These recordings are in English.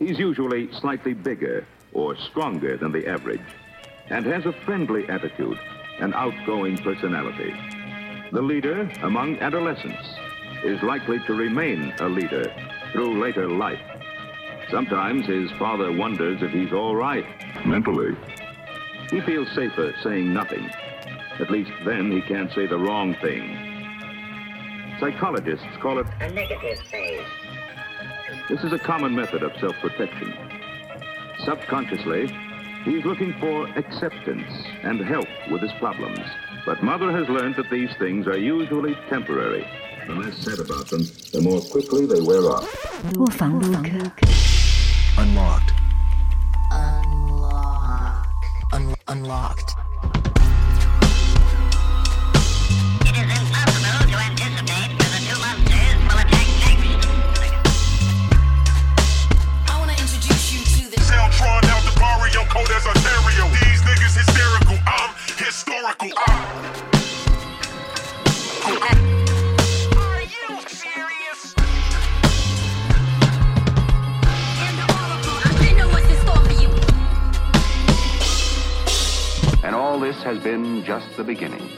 He's usually slightly bigger or stronger than the average and has a friendly attitude and outgoing personality. The leader among adolescents is likely to remain a leader through later life. Sometimes his father wonders if he's all right mentally. He feels safer saying nothing. At least then he can't say the wrong thing. Psychologists call it a negative phase. This is a common method of self-protection. Subconsciously, he's looking for acceptance and help with his problems. But Mother has learned that these things are usually temporary. The less said about them, the more quickly they wear off. Unlocked. Unlocked. Un- unlocked. Code as Ontario. These niggas hysterical. I'm historical. I'm Are you serious? And all this has been just the beginning.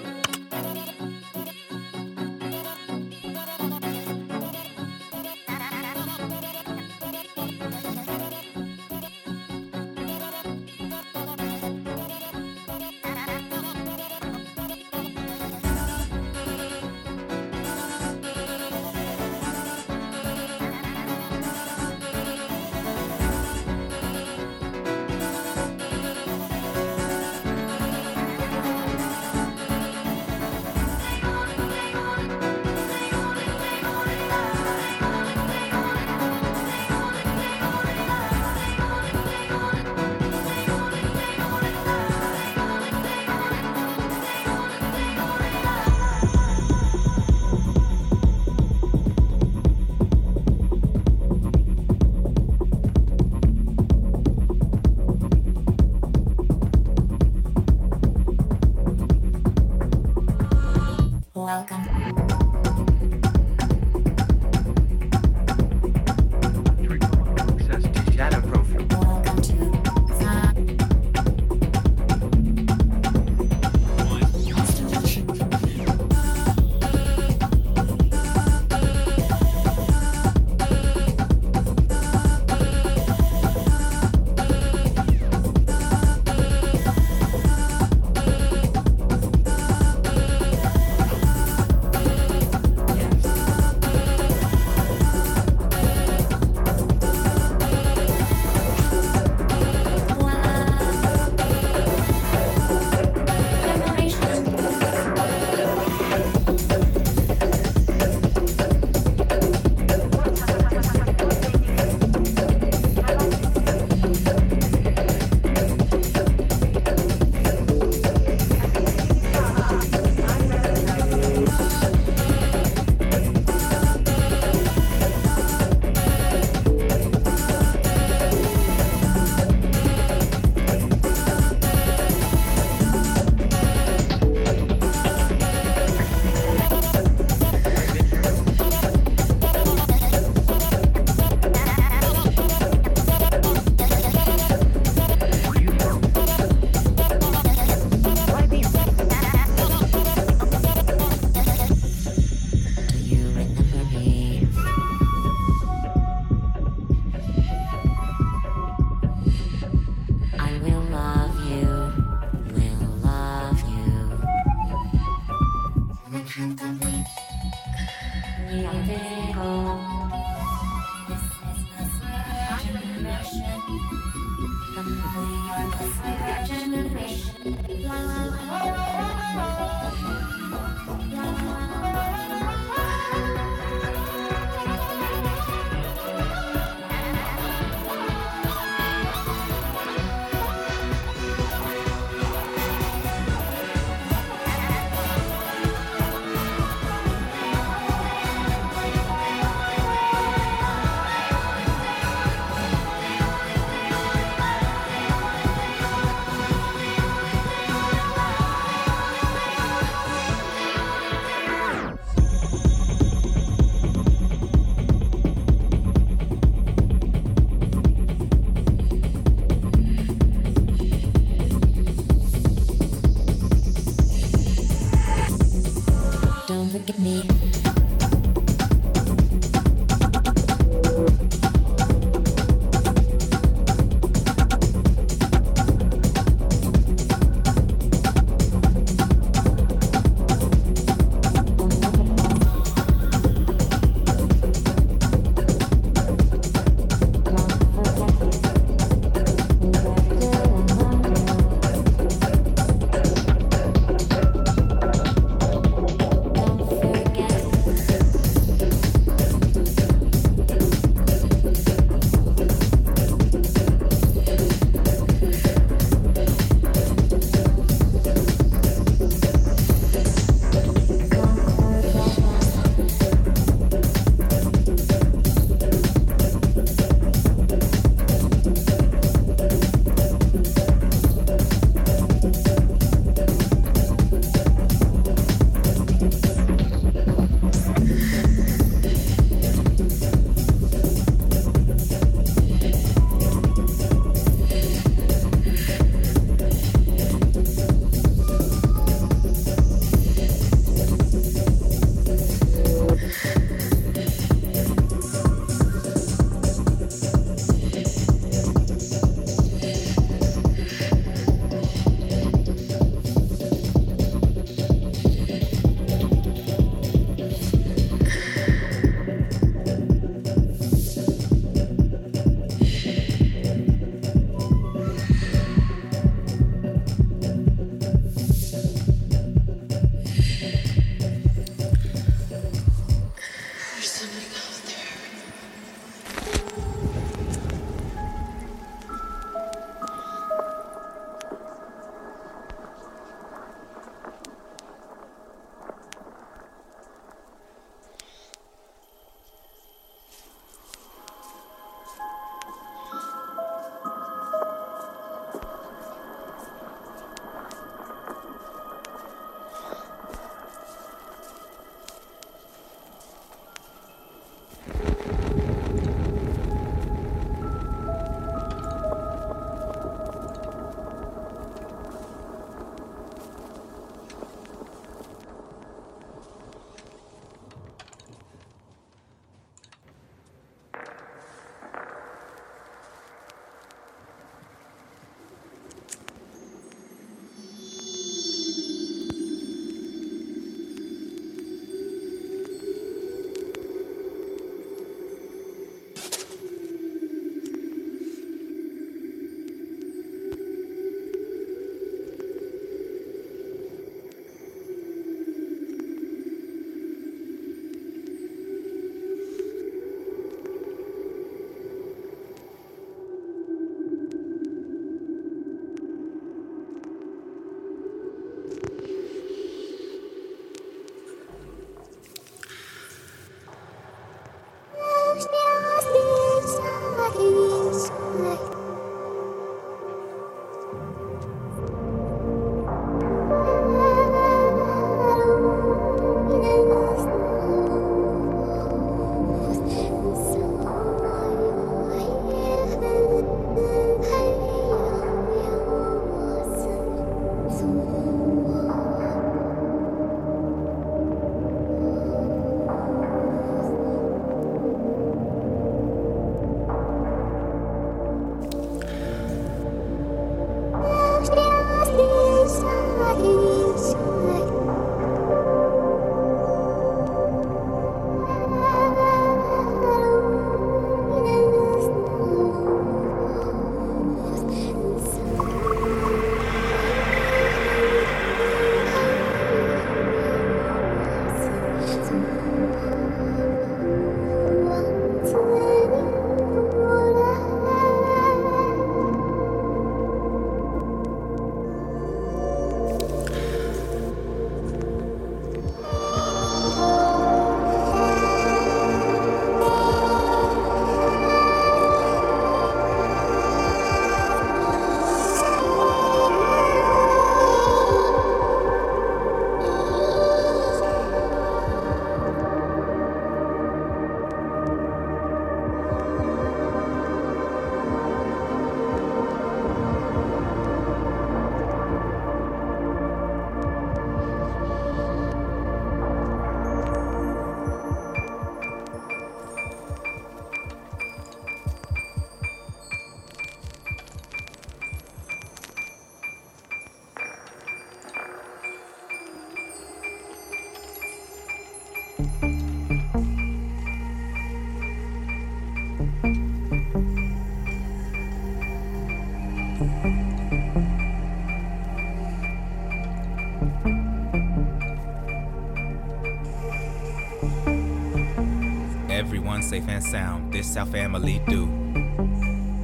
Safe and sound, this our family do.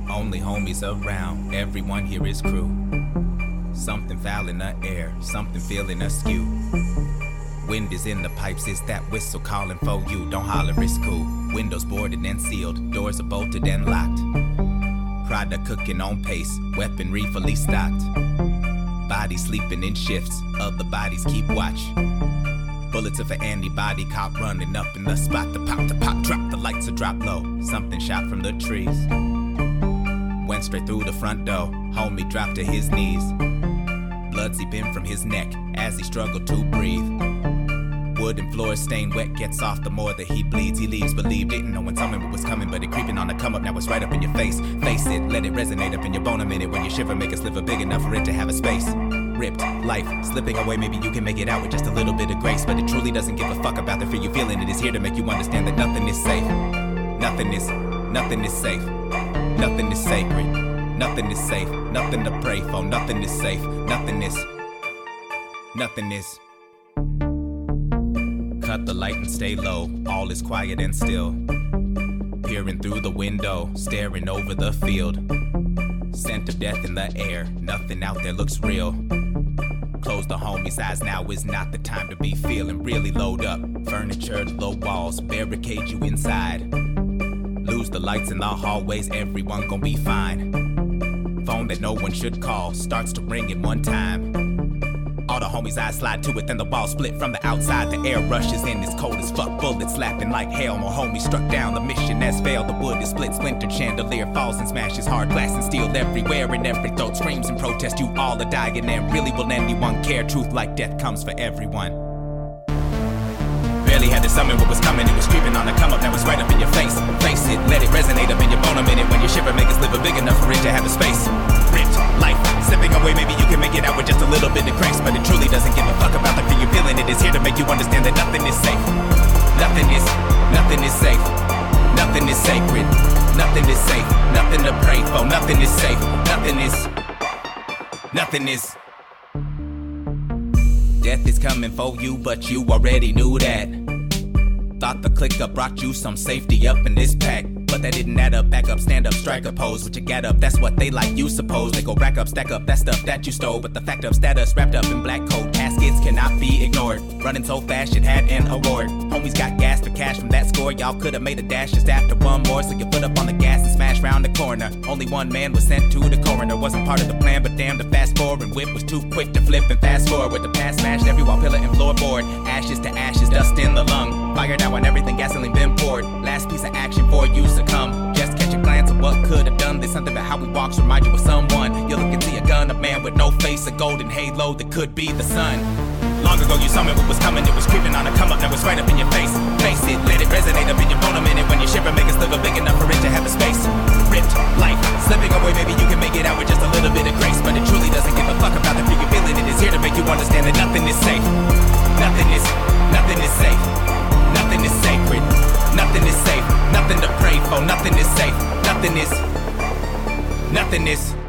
Only homies around, everyone here is crew. Something foul in the air, something feeling askew. Wind is in the pipes, it's that whistle calling for you. Don't holler, it's cool. Windows boarded and sealed, doors are bolted and locked. Product cooking on pace, weaponry fully stocked. Bodies sleeping in shifts, other bodies keep watch. Bullets of an antibody cop running up in the spot. The pop, the pop, drop, the lights are drop low. Something shot from the trees. Went straight through the front door. Homie dropped to his knees. Blood seeping from his neck as he struggled to breathe. Wooden floor stained wet, gets off the more that he bleeds. He leaves, believe, didn't know when something was coming, but it creeping on the come up. Now it's right up in your face. Face it, let it resonate up in your bone a minute. When you shiver, make a sliver big enough for it to have a space. Ripped, life slipping away. Maybe you can make it out with just a little bit of grace, but it truly doesn't give a fuck about the fear you feeling. It is here to make you understand that nothing is safe. Nothing is, nothing is safe. Nothing is sacred. Nothing is safe. Nothing to pray for. Nothing is safe. Nothing is. Nothing is. Cut the light and stay low. All is quiet and still. Peering through the window, staring over the field. Scent of death in the air. Nothing out there looks real. The homie's eyes. Now is not the time to be feeling really load up. Furniture, low walls, barricade you inside. Lose the lights in the hallways, everyone gon' be fine. Phone that no one should call starts to ring at one time. Homies' eyes slide to it, then the ball split from the outside. The air rushes in, it's cold as fuck. Bullets slapping like hell. More homies struck down. The mission has failed. The wood is split, splintered. Chandelier falls and smashes. Hard glass and steel everywhere. And every throat screams in protest. You all are dying, and really will anyone care? Truth like death comes for everyone. Barely had to summon what was coming. It was creeping on the come up. Now it's right up in your face. Face it, let it resonate up in your bone a minute. When you shiver, make it sliver big enough for it to have a space. Ripped, life slipping away. Maybe you can make it out with just a little bit of grace, but it truly doesn't give a fuck about the fear you're feeling. It is here to make you understand that nothing is safe. Nothing is, nothing is safe. Nothing is sacred. Nothing is safe. Nothing to pray for. Nothing is safe. Nothing is. Nothing is. Death is coming for you, but you already knew that. Thought the clicker brought you some safety up in this pack. But that didn't add up, back up, stand up, strike a pose. What you get up, that's what they like, you suppose. They go rack up, stack up that stuff that you stole. But the fact of status wrapped up in black coat caskets cannot be ignored. Running so fast, it had an award. Homies got gas for cash from that score. Y'all could've made a dash just after one more. So you put up on the gas and smash round the corner. Only one man was sent to the coroner. Wasn't part of the plan, but damn, the fast forward and whip was too quick to flip and fast forward. With the past smashed every wall, pillar, and floorboard. Ashes to ashes, dust in the lung. Fired out on everything, gasoline been poured. Last piece of action for you come. Just catch a glance of what could have done. There's something about how we walk, remind you of someone. You look and see a gun, a man with no face, a golden halo that could be the sun. Long ago you saw me what was coming, it was creeping on a come up, now it's right up in your face. Face it, let it resonate up in your bone a minute. When you shiver, make a sliver big enough for it to have a space. Ripped, life, slipping away, maybe you can make it out with just a little bit of grace. But it truly doesn't give a fuck about the you're feeling. It is here to make you understand that nothing is safe. Nothing is, nothing is safe. Nothing is sacred. Nothing is safe. Nothing to pray for. Nothing is safe. Nothing is, nothing is.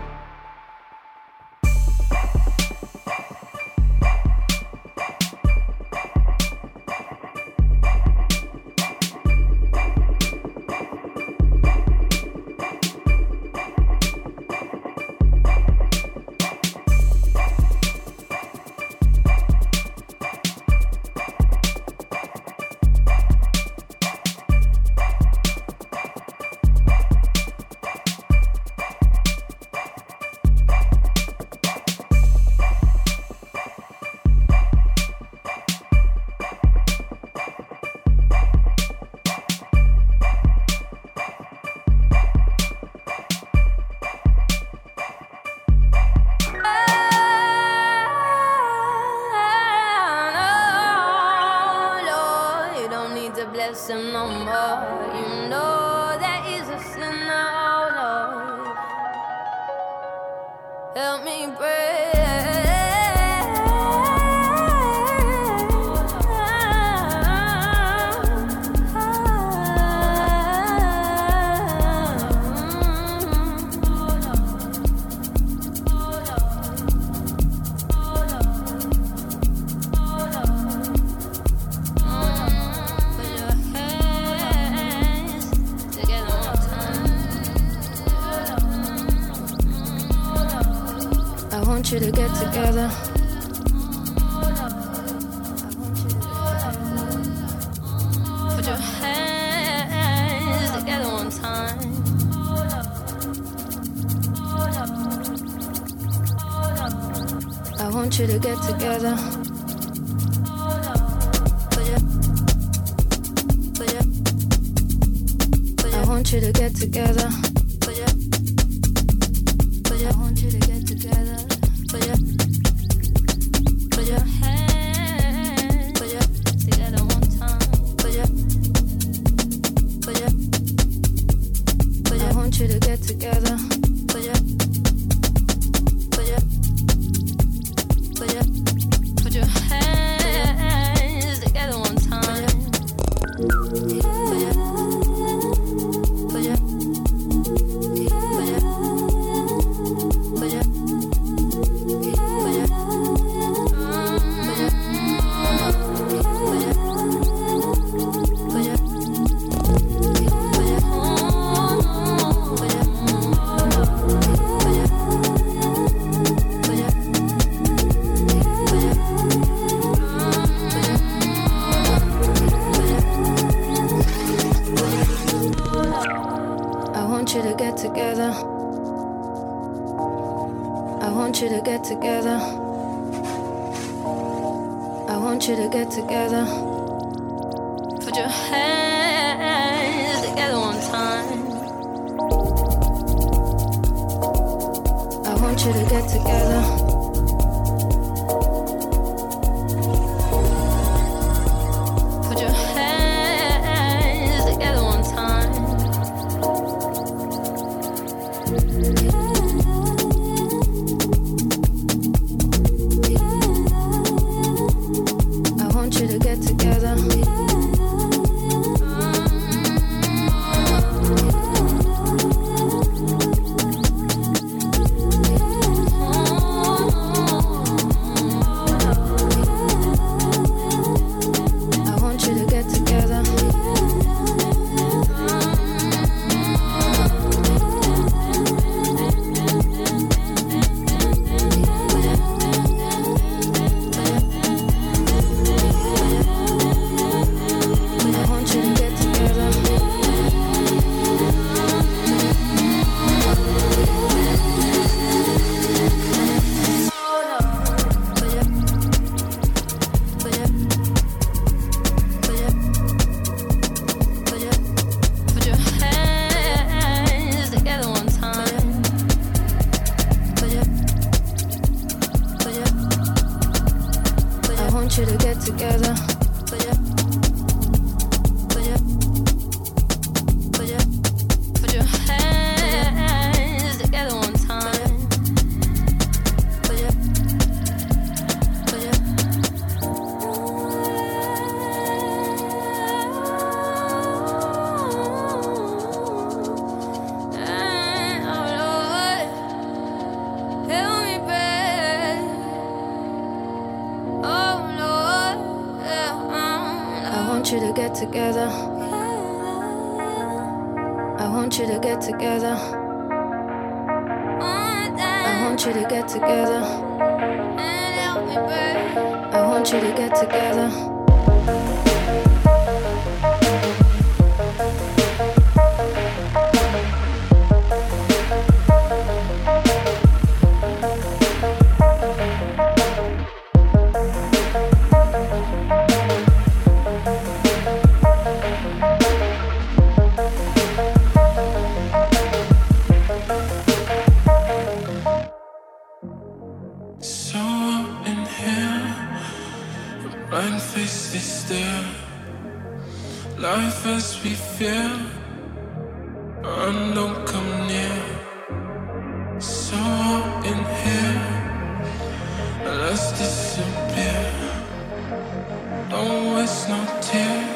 Don't waste tears.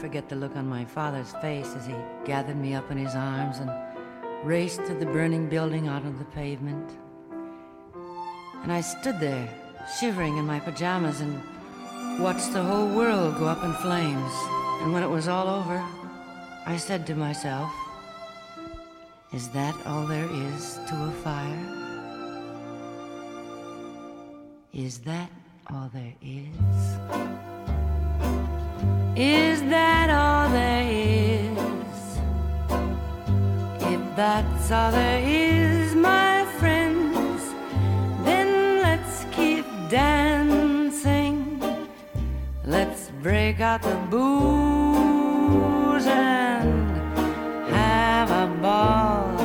Forget the look on my father's face as he gathered me up in his arms and raced through the burning building out on the pavement. And I stood there, shivering in my pajamas, and watched the whole world go up in flames. And when it was all over, I said to myself, Is that all there is to a fire? Is that all there is? Is that all there is? If that's all there is, my friends, then let's keep dancing. Let's break out the booze and have a ball.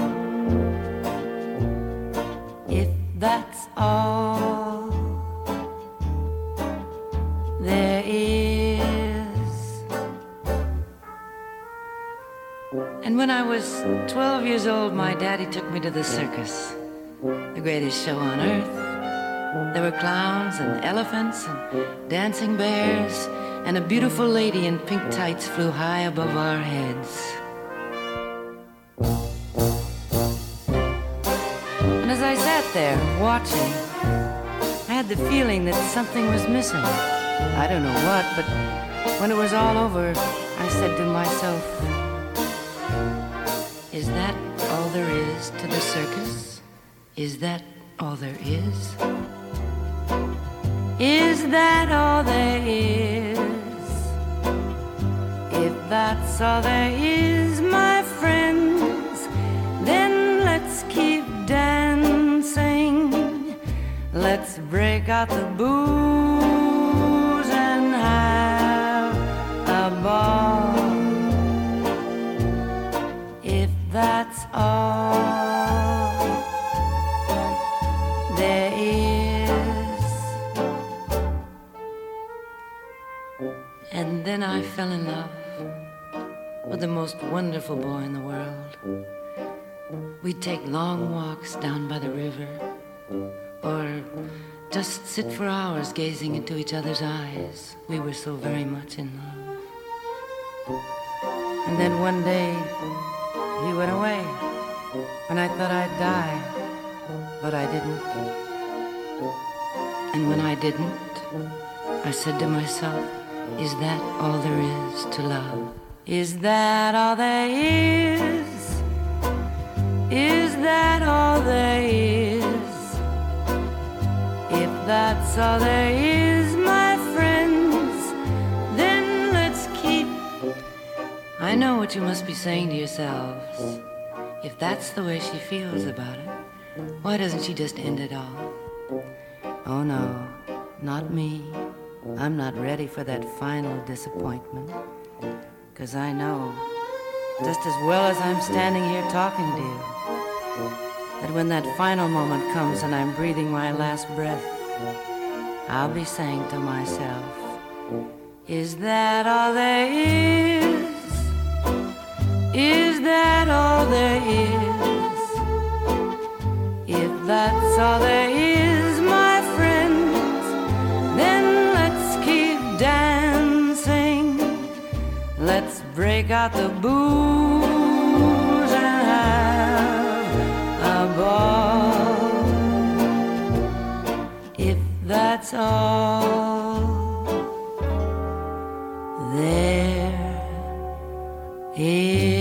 If that's all And when I was 12 years old, my daddy took me to the circus, the greatest show on earth. There were clowns and elephants and dancing bears, and a beautiful lady in pink tights flew high above our heads. And as I sat there watching, I had the feeling that something was missing. I don't know what, but when it was all over, I said to myself, Is that all there is to the circus? Is that all there is? Is that all there is? If that's all there is, my friends, then let's keep dancing. Let's break out the booze that's all there is. And then I fell in love with the most wonderful boy in the world. We'd take long walks down by the river, or just sit for hours gazing into each other's eyes. We were so very much in love. And then one day, he went away, and I thought I'd die, but I didn't. And when I didn't, I said to myself, Is that all there is to love? Is that all there is? Is that all there is? If that's all there is, I know what you must be saying to yourselves. If that's the way she feels about it, why doesn't she just end it all? Oh no, not me. I'm not ready for that final disappointment. Cause I know, just as well as I'm standing here talking to you, that when that final moment comes and I'm breathing my last breath, I'll be saying to myself, Is that all there is? Is that all there is? If that's all there is, my friends, then let's keep dancing. Let's break out the booze and have a ball. If that's all there is.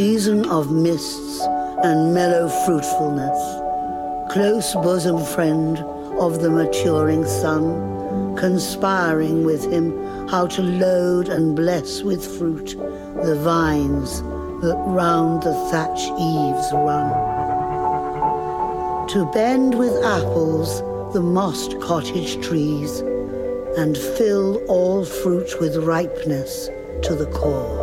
Season of mists and mellow fruitfulness, close bosom friend of the maturing sun, conspiring with him how to load and bless with fruit the vines that round the thatch eaves run. To bend with apples the mossed cottage trees and fill all fruit with ripeness to the core.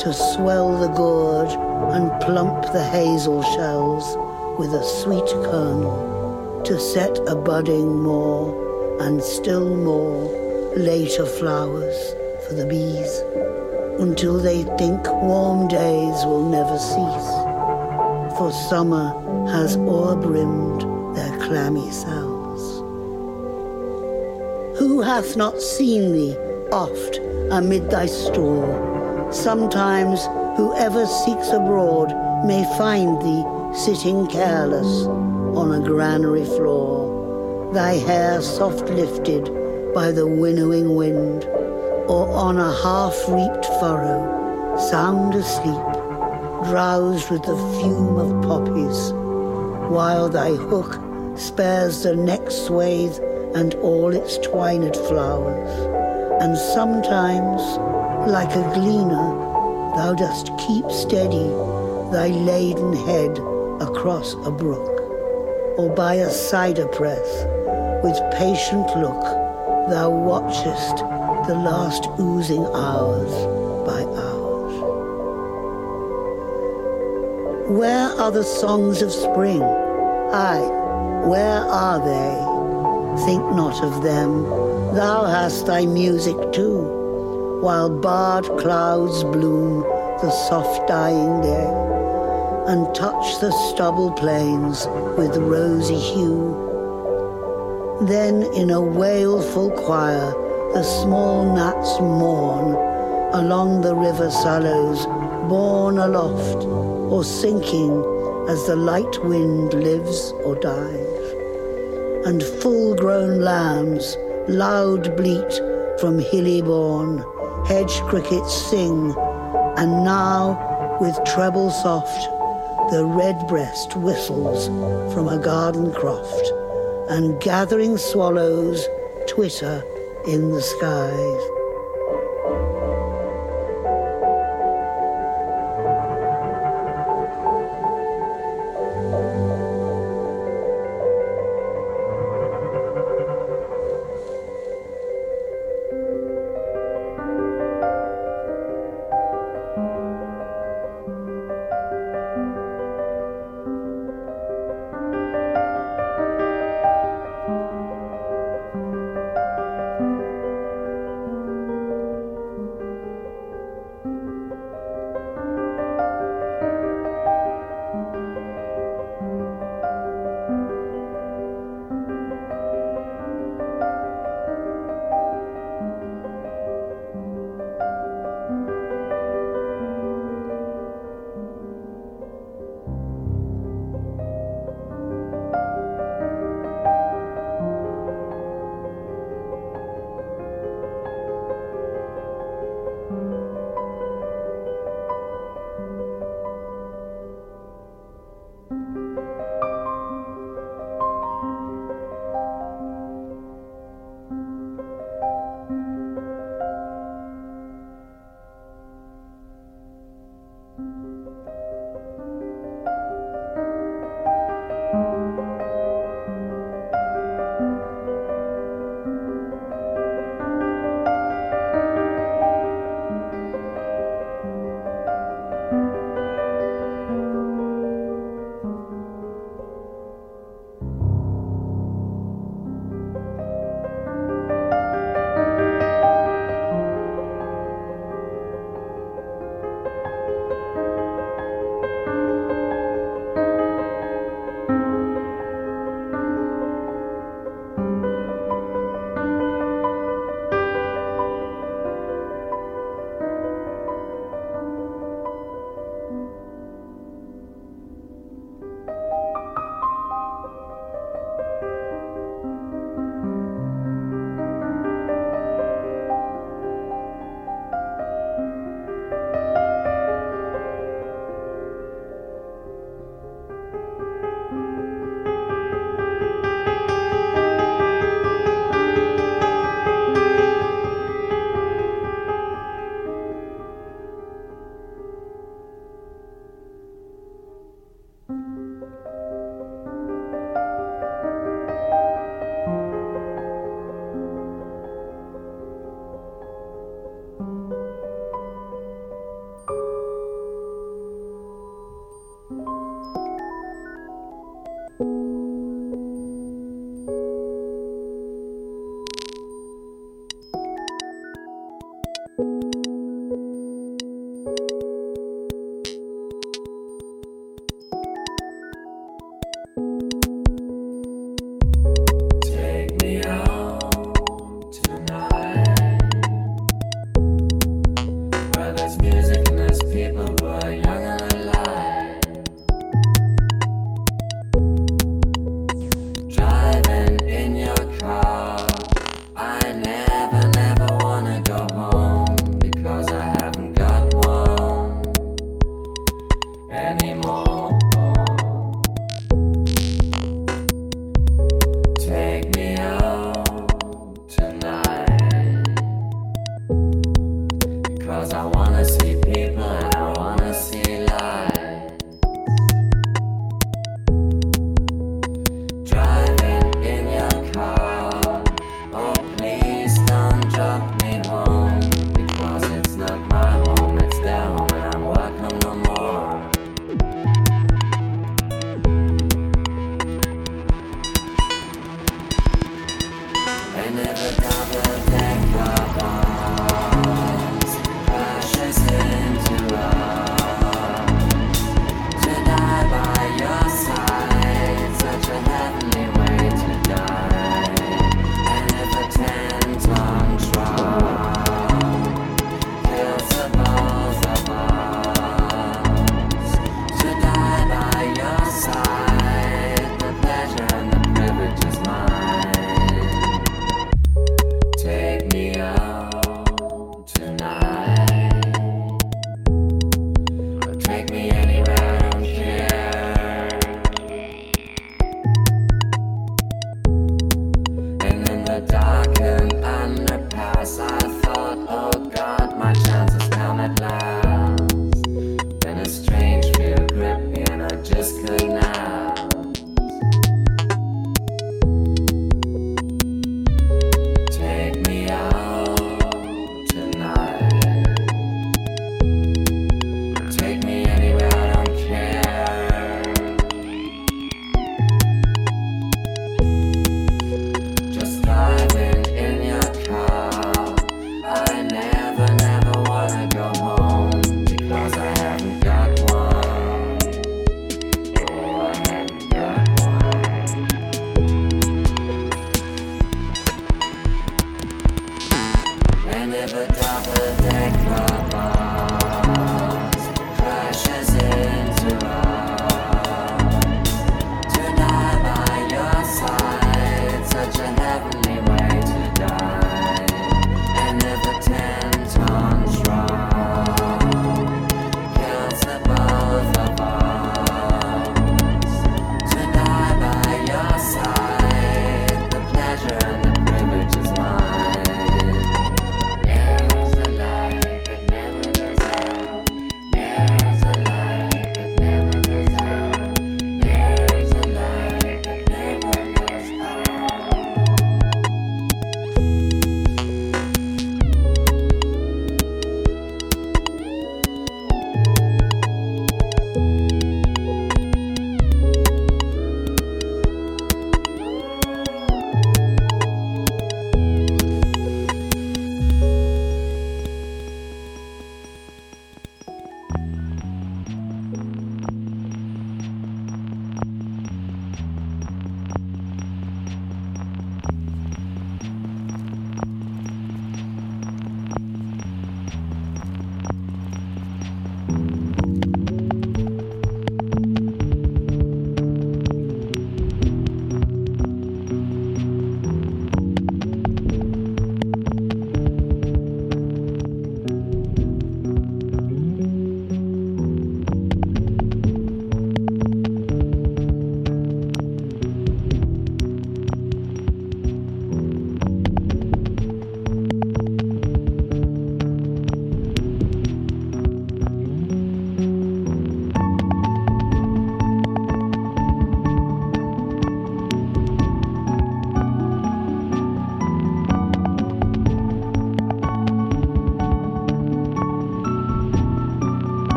To swell the gourd and plump the hazel shells with a sweet kernel. To set a budding more and still more later flowers for the bees until they think warm days will never cease. For summer has o'erbrimmed their clammy cells. Who hath not seen thee oft amid thy store? Sometimes whoever seeks abroad may find thee sitting careless on a granary floor, thy hair soft lifted by the winnowing wind, or on a half-reaped furrow, sound asleep, drowsed with the fume of poppies, while thy hook spares the next swathe and all its twined flowers. And sometimes, like a gleaner, thou dost keep steady thy laden head across a brook, or by a cider press, with patient look, thou watchest the last oozing hours by hours. Where are the songs of spring? Aye, where are they? Think not of them. Thou hast thy music too, while barred clouds bloom the soft dying day, and touch the stubble plains with rosy hue. Then in a wailful choir the small gnats mourn along the river sallows, borne aloft or sinking as the light wind lives or dies. And full-grown lambs loud bleat from hilly bourne, hedge crickets sing, and now with treble soft the redbreast whistles from a garden croft, and gathering swallows twitter in the skies.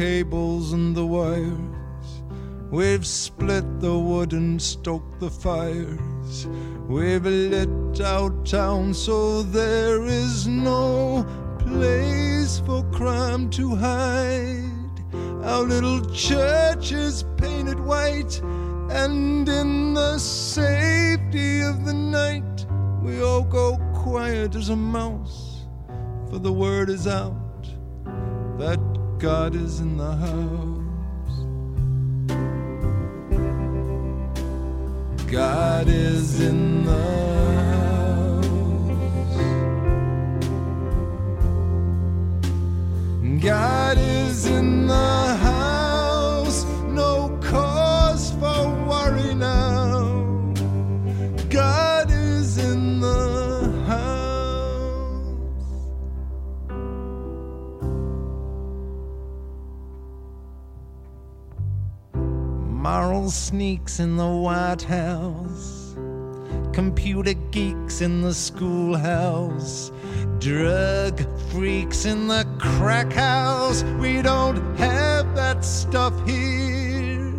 Cables and the wires. We've split the wood and stoked the fires. We've lit out town so there is no place for crime to hide. Our little church is painted white, and in the safety of the night, we all go quiet as a mouse, for the word is out God is in the house. God is in the house. God is in the sneaks in the White House, computer geeks in the schoolhouse, drug freaks in the crack house. We don't have that stuff here.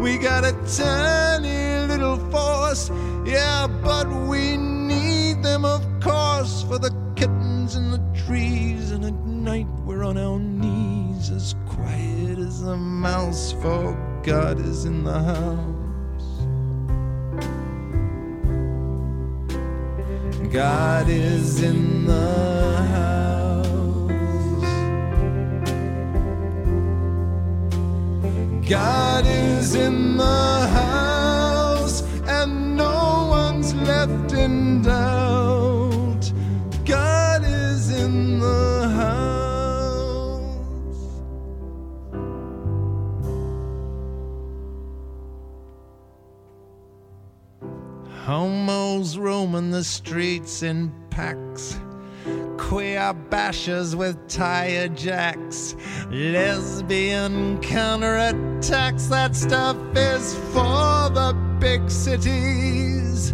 We got a tiny little force, yeah, but we need them, of course, for the kittens in the trees. And at night we're on our knees, as quiet as a mouse, for God is in the house. God is in the house. God is in the house, and no one's left in doubt. Roaming the streets in packs. Queer bashers with tire jacks. Lesbian counterattacks. That stuff is for the big cities.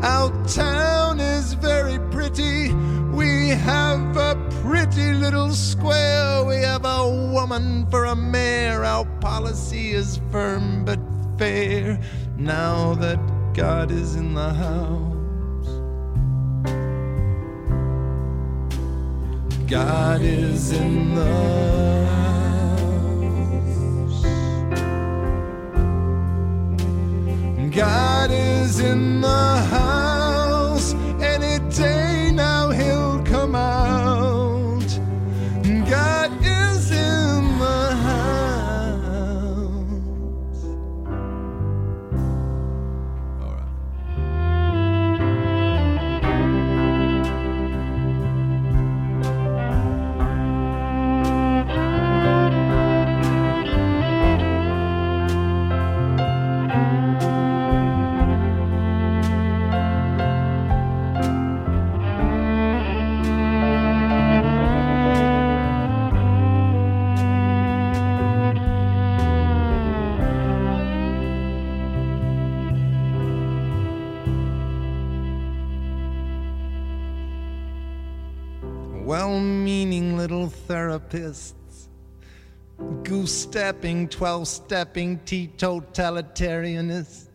Our town is very pretty. We have a pretty little square. We have a woman for a mayor. Our policy is firm but fair. Now that God is in the house. God is in the house. God therapists, goose stepping, 12 stepping teetotalitarianists,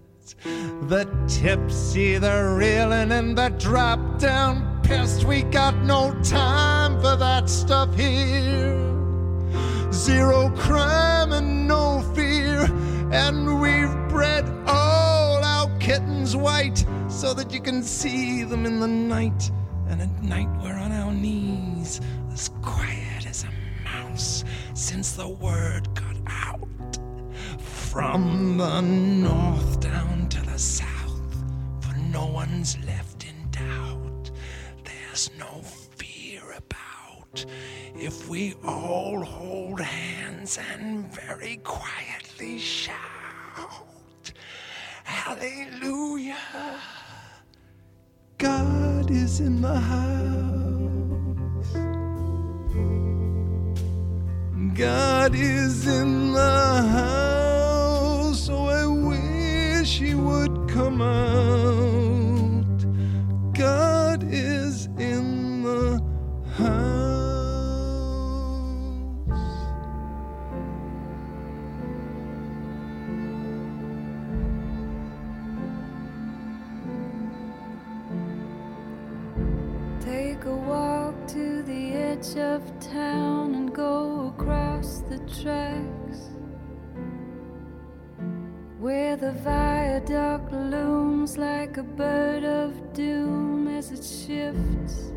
the tipsy, the reeling, and the drop down pissed. We got no time for that stuff here. Zero crime and no fear, and we've bred all our kittens white so that you can see them in the night. And at night we're on our knees, as quiet mouse, since the word got out. From the north down to the south, for no one's left in doubt. There's no fear about if we all hold hands and very quietly shout, Hallelujah. God is in the house. God is in the house. So I wish He would come out. God is in the edge of town and go across the tracks. Where the viaduct looms like a bird of doom as it shifts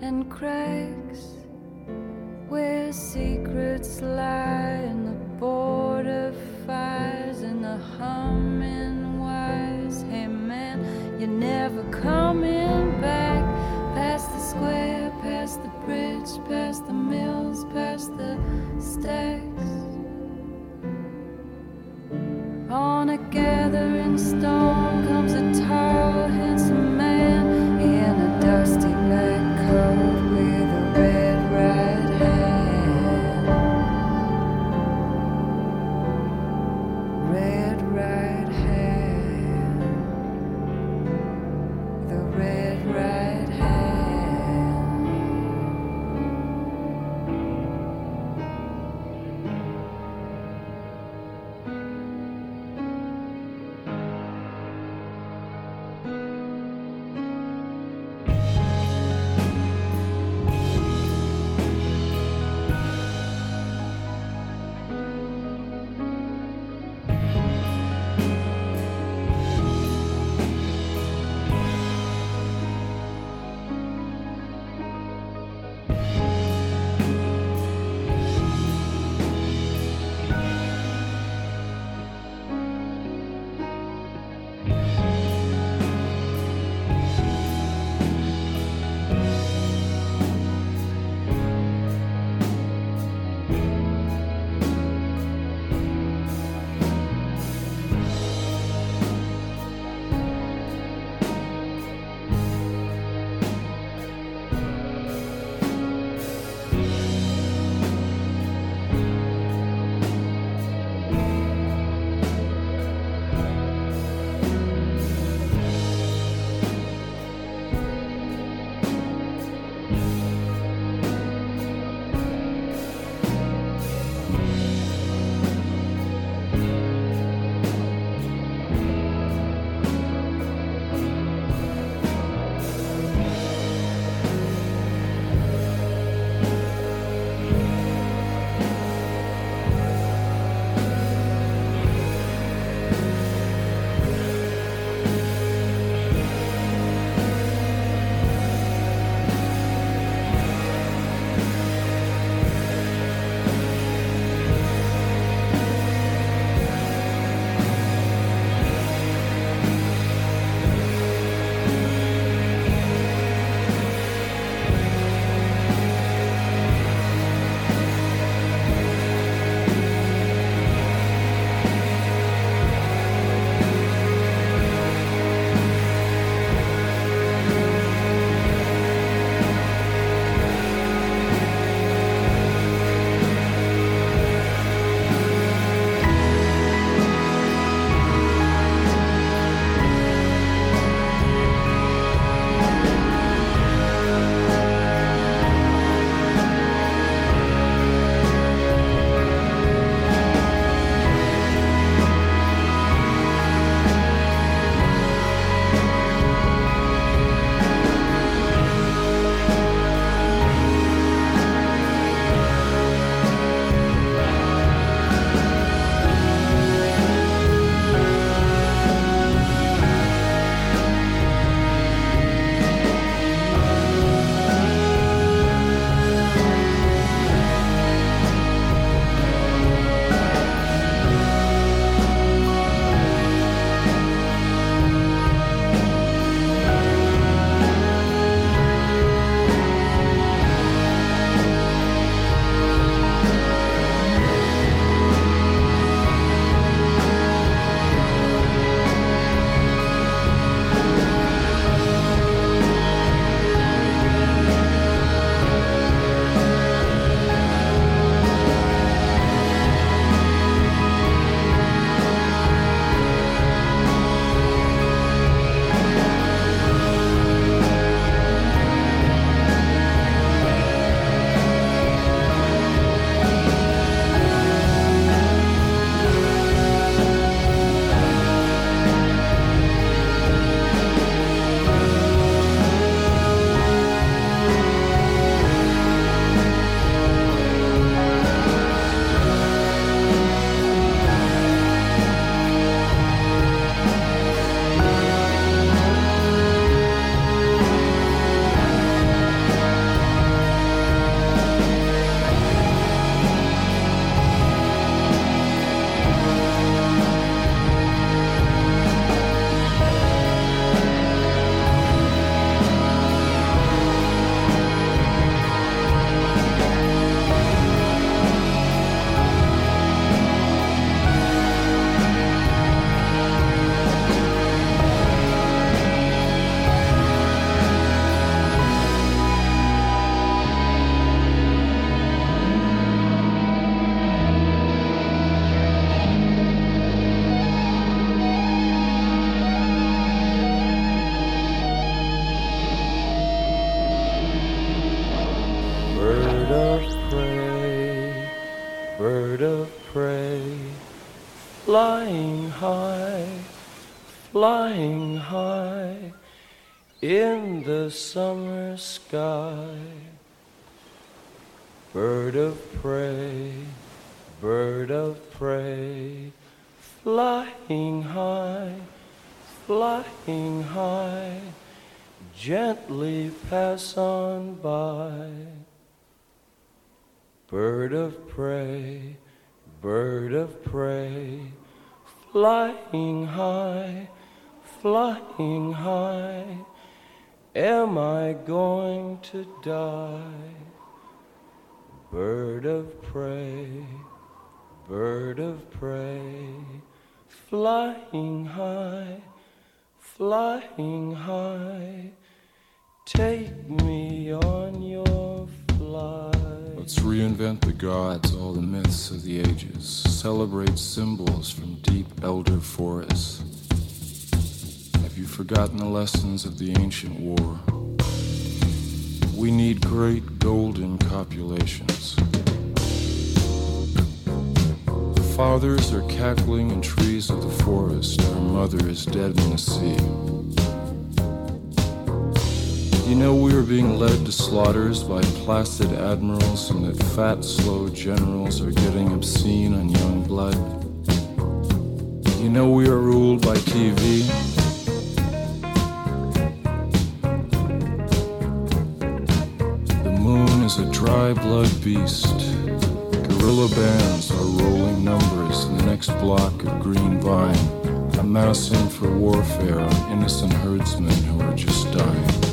and cracks. Where secrets lie in the border fires and the humming wires. Hey man you're never coming back. Past the square, past the bridge, past the mills, past the stacks. On a gathering storm comes a tall, handsome man in a dusty black of prey, flying high, flying high, am I going to die? Bird of prey, bird of prey, flying high, flying high, take me on your flight. Let's reinvent the gods, all the myths of the ages. Celebrate symbols from deep elder forests. Have you forgotten the lessons of the ancient war? We need great golden copulations. The fathers are cackling in trees of the forest. Our mother is dead in the sea. You know we are being led to slaughters by placid admirals and that fat, slow generals are getting obscene on young blood. You know we are ruled by TV. The moon is a dry blood beast. Guerrilla bands are rolling numbers in the next block of green vine, amassing for warfare on innocent herdsmen who are just dying.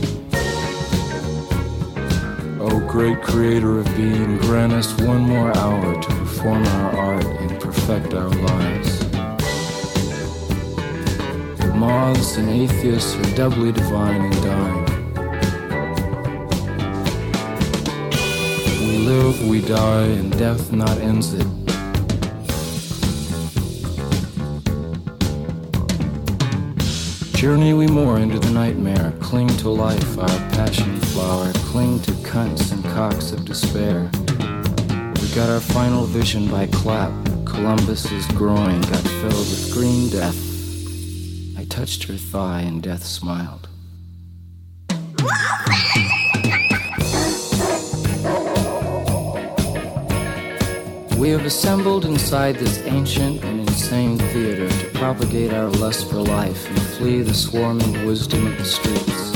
Great creator of being, grant us one more hour to perform our art and perfect our lives. Moths and atheists are doubly divine and dying. We live, we die, and death not ends it. Journey we more into the nightmare, cling to life, our passion flower, cling to cunts and cocks of despair. We got our final vision by clap. Columbus's groin got filled with green death. I touched her thigh and death smiled. We have assembled inside this ancient and insane theater to propagate our lust for life flee the swarming wisdom of the streets.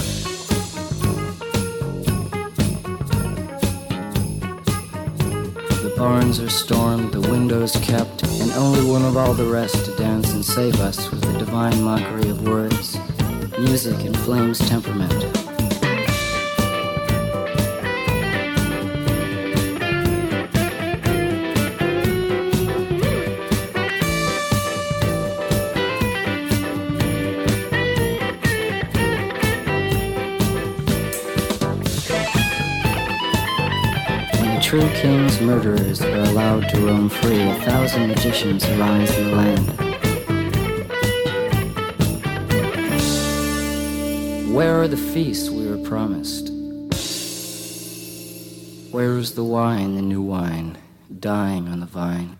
The barns are stormed, the windows kept, and only one of all the rest to dance and save us with the divine mockery of words, music, and flames temperament. King's murderers are allowed to roam free, a thousand magicians arise in the land. Where are the feasts we were promised? Where is the wine, the new wine, dying on the vine?